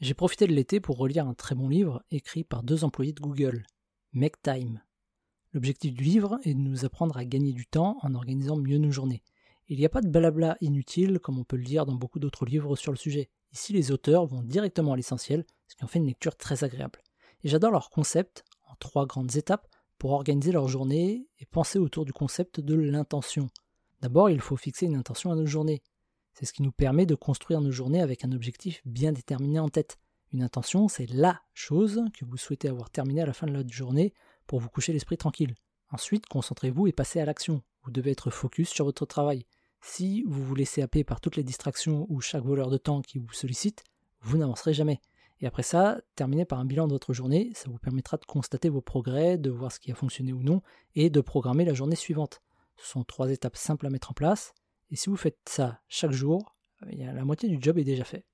J'ai profité de l'été pour relire un très bon livre écrit par deux employés de Google, Make Time. L'objectif du livre est de nous apprendre à gagner du temps en organisant mieux nos journées. Il n'y a pas de blabla inutile comme on peut le lire dans beaucoup d'autres livres sur le sujet. Ici, les auteurs vont directement à l'essentiel, ce qui en fait une lecture très agréable. Et j'adore leur concept, en trois grandes étapes, pour organiser leur journée et penser autour du concept de l'intention. D'abord, il faut fixer une intention à nos journées. C'est ce qui nous permet de construire nos journées avec un objectif bien déterminé en tête. Une intention, c'est LA chose que vous souhaitez avoir terminée à la fin de votre journée pour vous coucher l'esprit tranquille. Ensuite, concentrez-vous et passez à l'action. Vous devez être focus sur votre travail. Si vous vous laissez happer par toutes les distractions ou chaque voleur de temps qui vous sollicite, vous n'avancerez jamais. Et après ça, terminez par un bilan de votre journée, ça vous permettra de constater vos progrès, de voir ce qui a fonctionné ou non, et de programmer la journée suivante. Ce sont trois étapes simples à mettre en place, et si vous faites ça chaque jour, la moitié du job est déjà fait.